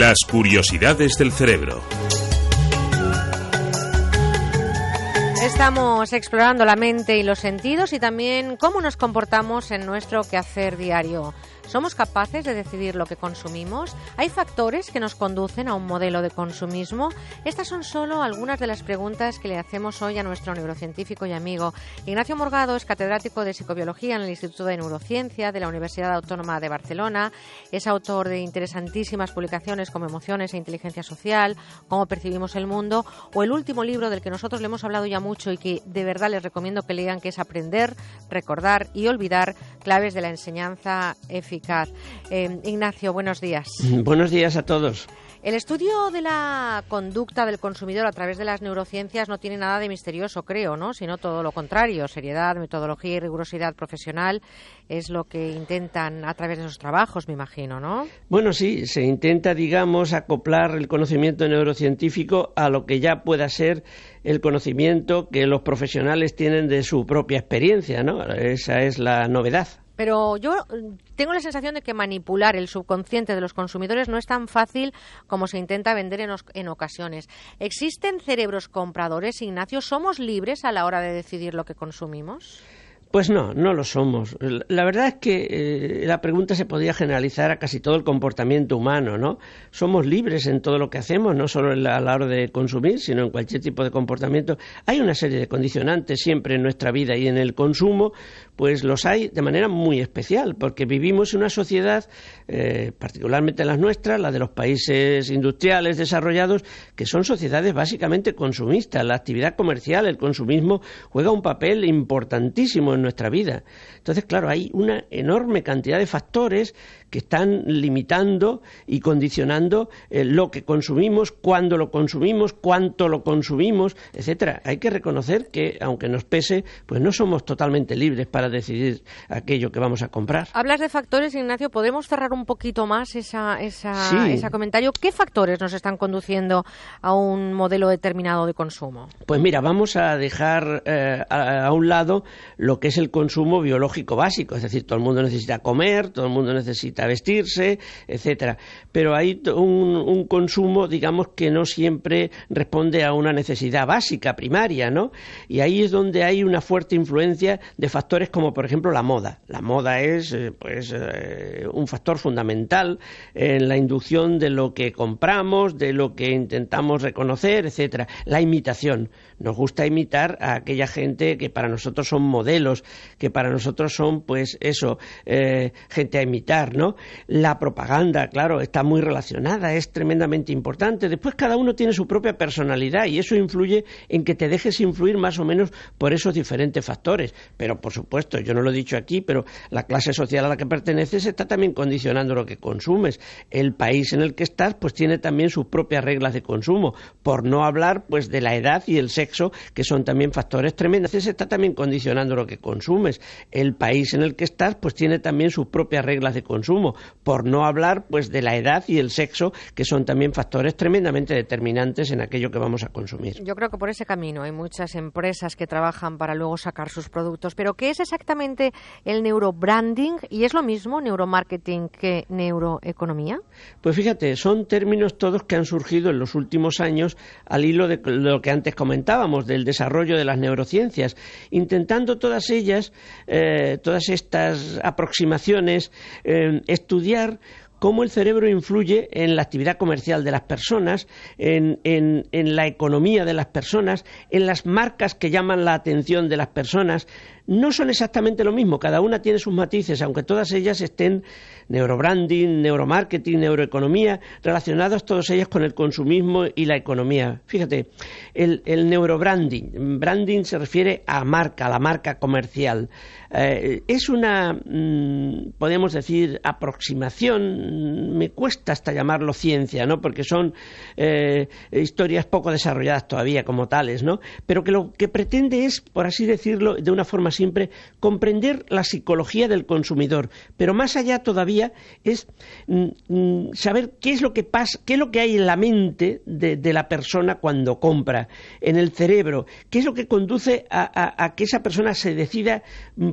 Las curiosidades del cerebro. Estamos explorando la mente y los sentidos y también cómo nos comportamos en nuestro quehacer diario. ¿Somos capaces de decidir lo que consumimos? ¿Hay factores que nos conducen a un modelo de consumismo? Estas son solo algunas de las preguntas que le hacemos hoy a nuestro neurocientífico y amigo. Ignacio Morgado es catedrático de psicobiología en el Instituto de Neurociencia de la Universidad Autónoma de Barcelona. Es autor de interesantísimas publicaciones como Emociones e Inteligencia Social, Cómo percibimos el mundo o el último libro del que nosotros le hemos hablado ya mucho y que de verdad les recomiendo que lean, que es Aprender, Recordar y Olvidar, claves de la enseñanza eficaz eh, Ignacio, buenos días. Buenos días a todos. El estudio de la conducta del consumidor a través de las neurociencias no tiene nada de misterioso, creo, ¿no? Sino todo lo contrario. Seriedad, metodología y rigurosidad profesional es lo que intentan a través de esos trabajos, me imagino, ¿no? Bueno, sí, se intenta, digamos, acoplar el conocimiento neurocientífico a lo que ya pueda ser el conocimiento que los profesionales tienen de su propia experiencia, ¿no? Esa es la novedad. Pero yo mm, tengo la sensación de que manipular el subconsciente de los consumidores no es tan fácil como se intenta vender en, en, ocasiones. ¿Existen cerebros compradores, Ignacio? ¿Somos libres a la hora de decidir lo que consumimos? Pues no, no lo somos. La verdad es que eh, la pregunta se podría generalizar a casi todo el comportamiento humano, ¿no? Somos libres en todo lo que hacemos, no solo a la hora de consumir, sino en cualquier tipo de comportamiento. Hay una serie de condicionantes siempre en nuestra vida y en el consumo, pues los hay de manera muy especial, porque vivimos en una sociedad, eh, particularmente las nuestras, la de los países industriales desarrollados, que son sociedades básicamente consumistas. La actividad comercial, el consumismo, juega un papel importantísimo nuestra vida. Entonces, claro, hay una enorme cantidad de factores que están limitando y condicionando eh, lo que consumimos, cuándo lo consumimos, cuánto lo consumimos, etcétera. Hay que reconocer que, aunque nos pese, pues no somos totalmente libres para decidir aquello que vamos a comprar. Hablas de factores, Ignacio. ¿Podemos cerrar un poquito más esa, esa, ese comentario? ¿Qué factores nos están conduciendo a un modelo determinado de consumo? Pues mira, vamos a dejar eh, a un lado lo que es el consumo biológico básico, es decir, todo el mundo necesita comer, todo el mundo necesita vestirse, etcétera. Pero hay un, consumo, digamos, que no siempre responde a una necesidad básica, primaria, ¿no? Y ahí es donde hay una fuerte influencia de factores como, por ejemplo, la moda. La moda es, eh, pues, eh, un factor fundamental en la inducción de lo que compramos, de lo que intentamos reconocer, etcétera. La imitación. Nos gusta imitar a aquella gente que para nosotros son modelos, que para nosotros son, pues, eso, eh, gente a imitar, ¿no? La propaganda, claro, está muy relacionada, es tremendamente importante. Después cada uno tiene su propia personalidad y eso influye en que te dejes influir más o menos por esos diferentes factores. Pero, por supuesto, yo no lo he dicho aquí, pero la clase social a la que perteneces está también condicionando lo que consumes. El país en el que estás, pues tiene también sus propias reglas de consumo. Por no hablar, pues, de la edad y el sexo, que son también factores tremendos. Ese está también condicionando lo que consumes. El país en el que estás, pues tiene también sus propias reglas de consumo por no hablar pues de la edad y el sexo, que son también factores tremendamente determinantes en aquello que vamos a consumir. Yo creo que por ese camino hay muchas empresas que trabajan para luego sacar sus productos, pero ¿qué es exactamente el neurobranding y es lo mismo neuromarketing que neuroeconomía? Pues fíjate, son términos todos que han surgido en los últimos años al hilo de lo que antes del desarrollo de las neurociencias, intentando todas ellas, eh, todas estas aproximaciones, eh, estudiar cómo el cerebro influye en la actividad comercial de las personas, en, la economía de las personas, en las marcas que llaman la atención de las personas. No son exactamente lo mismo, cada una tiene sus matices, aunque todas ellas estén neurobranding, neuromarketing, neuroeconomía, relacionadas todas ellas con el consumismo y la economía. Fíjate, el, neurobranding, branding se refiere a marca, a la marca comercial. Eh, es una, mm, podemos decir, aproximación, me cuesta hasta llamarlo ciencia, ¿no? Porque son eh, historias poco desarrolladas todavía como tales, ¿no? Pero que lo que pretende es, por así decirlo, de una forma simple, comprender la psicología del consumidor, pero más allá todavía es mm, mm, saber qué es lo que pasa, qué es lo que hay en la mente de, la persona cuando compra, en el cerebro, qué es lo que conduce a que esa persona se decida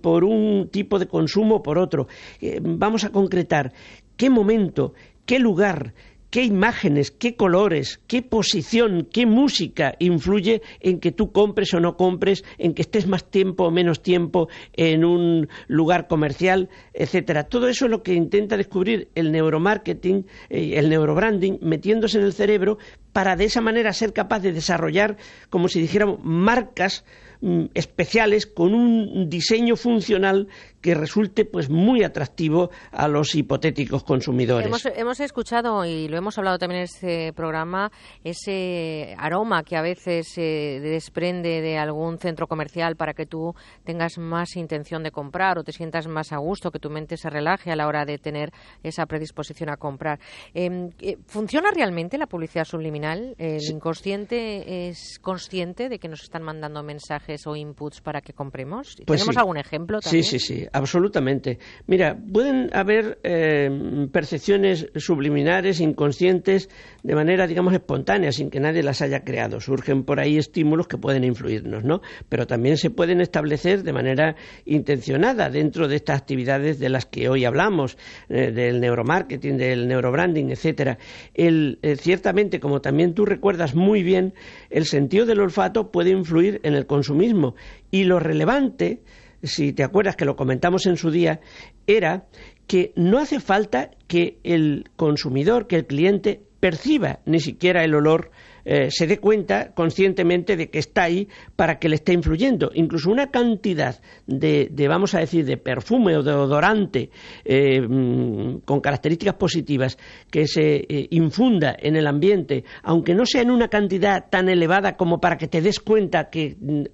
por un tipo de consumo o por otro. Eh, vamos a concretar qué momento, qué lugar, qué imágenes, qué colores, qué posición, qué música influye en que tú compres o no compres, en que estés más tiempo o menos tiempo en un lugar comercial, etcétera. Todo eso es lo que intenta descubrir el neuromarketing, eh, el neurobranding, metiéndose en el cerebro para de esa manera ser capaz de desarrollar, como si dijéramos, marcas mm, especiales con un diseño funcional que resulte pues muy atractivo a los hipotéticos consumidores. Hemos, escuchado y lo hemos hablado también en este programa ese aroma que a veces se desprende de algún centro comercial para que tú tengas más intención de comprar o te sientas más a gusto, que tu mente se relaje a la hora de tener esa predisposición a comprar. Em, eh, ¿Funciona realmente la publicidad subliminal? ¿El inconsciente es consciente de que nos están mandando mensajes o inputs para que compremos? Pues ¿Tenemos algún ejemplo también? Sí, sí, sí absolutamente. Mira, pueden haber eh, percepciones subliminares, inconscientes, de manera, digamos, espontánea, sin que nadie las haya creado. Surgen por ahí estímulos que pueden influirnos, ¿no? Pero también se pueden establecer de manera intencionada dentro de estas actividades de las que hoy hablamos, eh, del neuromarketing, del neurobranding, etcétera. El, eh, ciertamente, como también tú recuerdas muy bien, el sentido del olfato puede influir en el consumismo y lo relevante si te acuerdas que lo comentamos en su día, era que no hace falta que el consumidor, que el cliente perciba ni siquiera el olor eh, se dé cuenta conscientemente de que está ahí para que le esté influyendo. Incluso una cantidad de, vamos a decir, de perfume o de odorante eh, mm, con características positivas que se eh, infunda en el ambiente, aunque no sea en una cantidad tan elevada como para que te des cuenta que mm,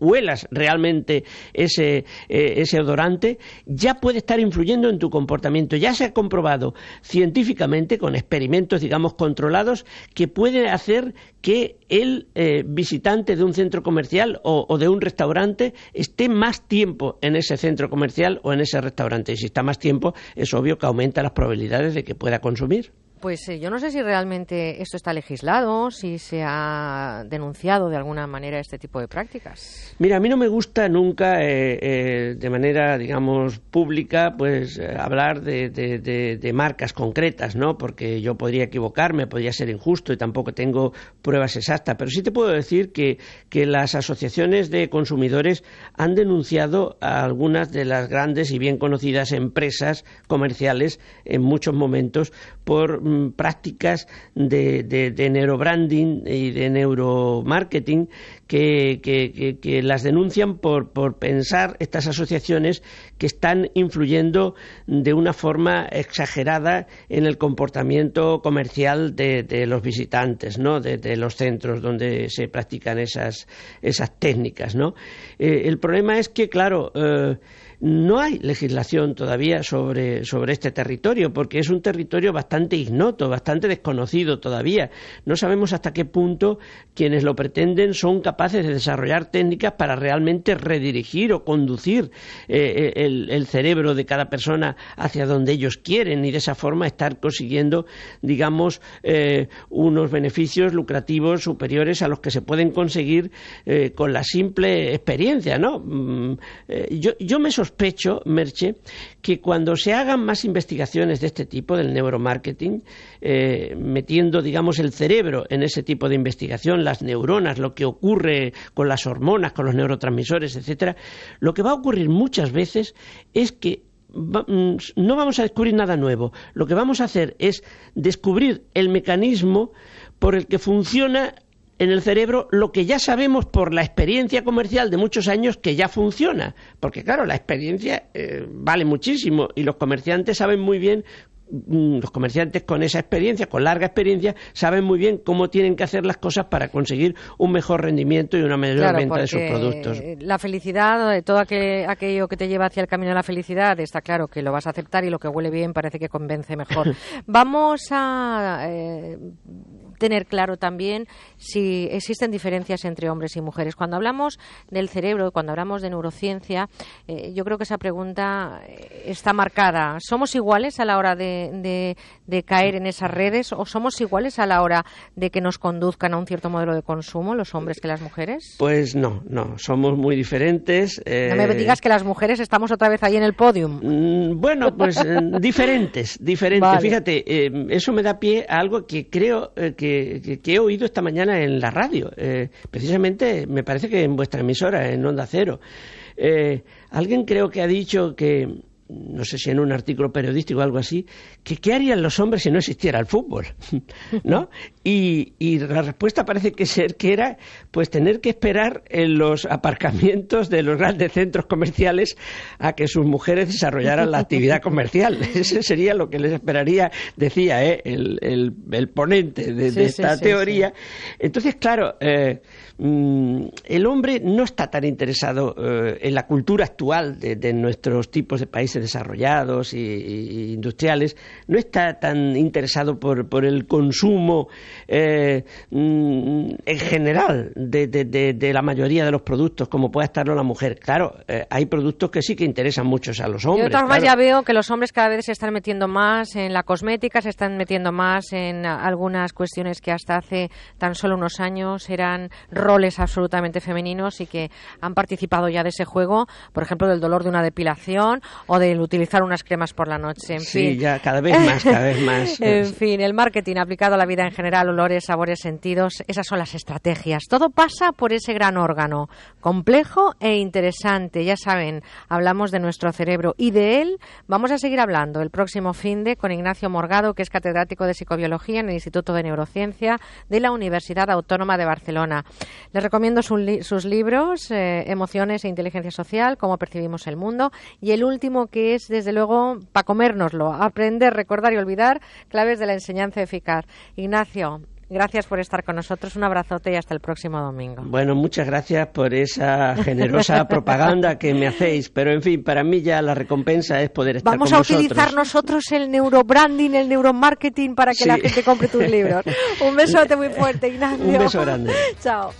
huelas realmente ese, ese odorante, ya puede estar influyendo en tu comportamiento. Ya se ha comprobado científicamente con experimentos, digamos, controlados que puede hacer hacer que el eh, visitante de un centro comercial o, de un restaurante esté más tiempo en ese centro comercial o en ese restaurante. Y si está más tiempo, es obvio que aumenta las probabilidades de que pueda consumir. Pues eh, yo no sé si realmente esto está legislado, si se ha denunciado de alguna manera este tipo de prácticas. Mira, a mí no me gusta nunca, eh, eh, de manera, digamos, pública, pues hablar de, marcas concretas, ¿no? Porque yo podría equivocarme, podría ser injusto y tampoco tengo pruebas exactas. Pero sí te puedo decir que, que las asociaciones de consumidores han denunciado a algunas de las grandes y bien conocidas empresas comerciales en muchos momentos por prácticas de, de, neurobranding y de neuromarketing que, que, las denuncian por, por, pensar estas asociaciones que están influyendo de una forma exagerada en el comportamiento comercial de, los visitantes, ¿no? de, los centros donde se practican esas, esas técnicas. ¿no? Eh, el problema es que, claro, eh, no hay legislación todavía sobre, este territorio, porque es un territorio bastante ignoto, bastante desconocido todavía. No sabemos hasta qué punto quienes lo pretenden son capaces de desarrollar técnicas para realmente redirigir o conducir eh, eh, el, cerebro de cada persona hacia donde ellos quieren y de esa forma estar consiguiendo, digamos, eh, unos beneficios lucrativos superiores a los que se pueden conseguir con la simple experiencia, ¿no? Mm, yo, yo me sospecho, Merche, que cuando se hagan más investigaciones de este tipo, del neuromarketing, eh, metiendo, digamos, el cerebro en ese tipo de investigación, las neuronas, lo que ocurre con las hormonas, con los neurotransmisores, etcétera, lo que va a ocurrir muchas veces es que mm, no vamos a descubrir nada nuevo. Lo que vamos a hacer es descubrir el mecanismo por el que funciona en el cerebro lo que ya sabemos por la experiencia comercial de muchos años que ya funciona. Porque claro, la experiencia eh, vale muchísimo y los comerciantes saben muy bien mm, los comerciantes con esa experiencia, con larga experiencia, saben muy bien cómo tienen que hacer las cosas para conseguir un mejor rendimiento y una mayor venta de sus productos. La felicidad, todo aquello que te lleva hacia el camino de la felicidad, está claro que lo vas a aceptar y lo que huele bien parece que convence mejor. Vamos a eh, tener claro también si existen diferencias entre hombres y mujeres. Cuando hablamos del cerebro, cuando hablamos de neurociencia, eh, yo creo que esa pregunta eh, está marcada. ¿Somos iguales a la hora de, caer en esas redes o somos iguales a la hora de que nos conduzcan a un cierto modelo de consumo los hombres que las mujeres? Pues no, no, somos muy diferentes. No me digas que las mujeres estamos otra vez ahí en el podium. Mm, bueno, pues diferentes, diferentes. Fíjate, eso me da pie a algo que creo que, he oído esta mañana en la radio. precisamente, me parece que en vuestra emisora, en Onda Cero. Eh, alguien creo que ha dicho que, no sé si en un artículo periodístico o algo así, que qué harían los hombres si no existiera el fútbol, ¿no? Y, la respuesta parece que ser que era, pues tener que esperar en los aparcamientos de los grandes centros comerciales a que sus mujeres desarrollaran la actividad comercial. Ese sería lo que les esperaría, decía ¿eh? el, ponente de, esta teoría. Entonces, claro, eh, mm, el hombre no está tan interesado eh, en la cultura actual de, nuestros tipos de países desarrollados e industriales, no está tan interesado por, por el consumo eh, mm, en general de, de, la mayoría de los productos como puede estarlo la mujer. Claro, eh, hay productos que sí que interesan mucho a los hombres. Yo de ya veo que los hombres cada vez se están metiendo más en la cosmética, se están metiendo más en algunas cuestiones que hasta hace tan solo unos años eran roles absolutamente femeninos y que han participado ya de ese juego, por ejemplo, del dolor de una depilación o del utilizar unas cremas por la noche. En sí, ya cada vez más, cada vez más. en fin, el marketing aplicado a la vida en general, olores, sabores, sentidos, esas son las estrategias. Todo pasa por ese gran órgano, complejo e interesante. Ya saben, hablamos de nuestro cerebro y de él vamos a seguir hablando el próximo fin de con Ignacio Morgado, que es catedrático de psicobiología en el Instituto de Neurociencia de la Universidad Autónoma de Barcelona. Les recomiendo sus libros, eh, Emociones e Inteligencia Social, Cómo percibimos el mundo, y el último que es, desde luego, para comérnoslo, aprender, recordar y olvidar, claves de la enseñanza eficaz. Ignacio, Gracias por estar con nosotros. Un abrazote y hasta el próximo domingo. Bueno, muchas gracias por esa generosa propaganda que me hacéis. Pero, en fin, para mí ya la recompensa es poder estar Vamos con vosotros. Vamos a utilizar nosotros el neurobranding, el neuromarketing para que la gente compre tus libros. Un besote muy fuerte, Ignacio. Un beso grande. Chao.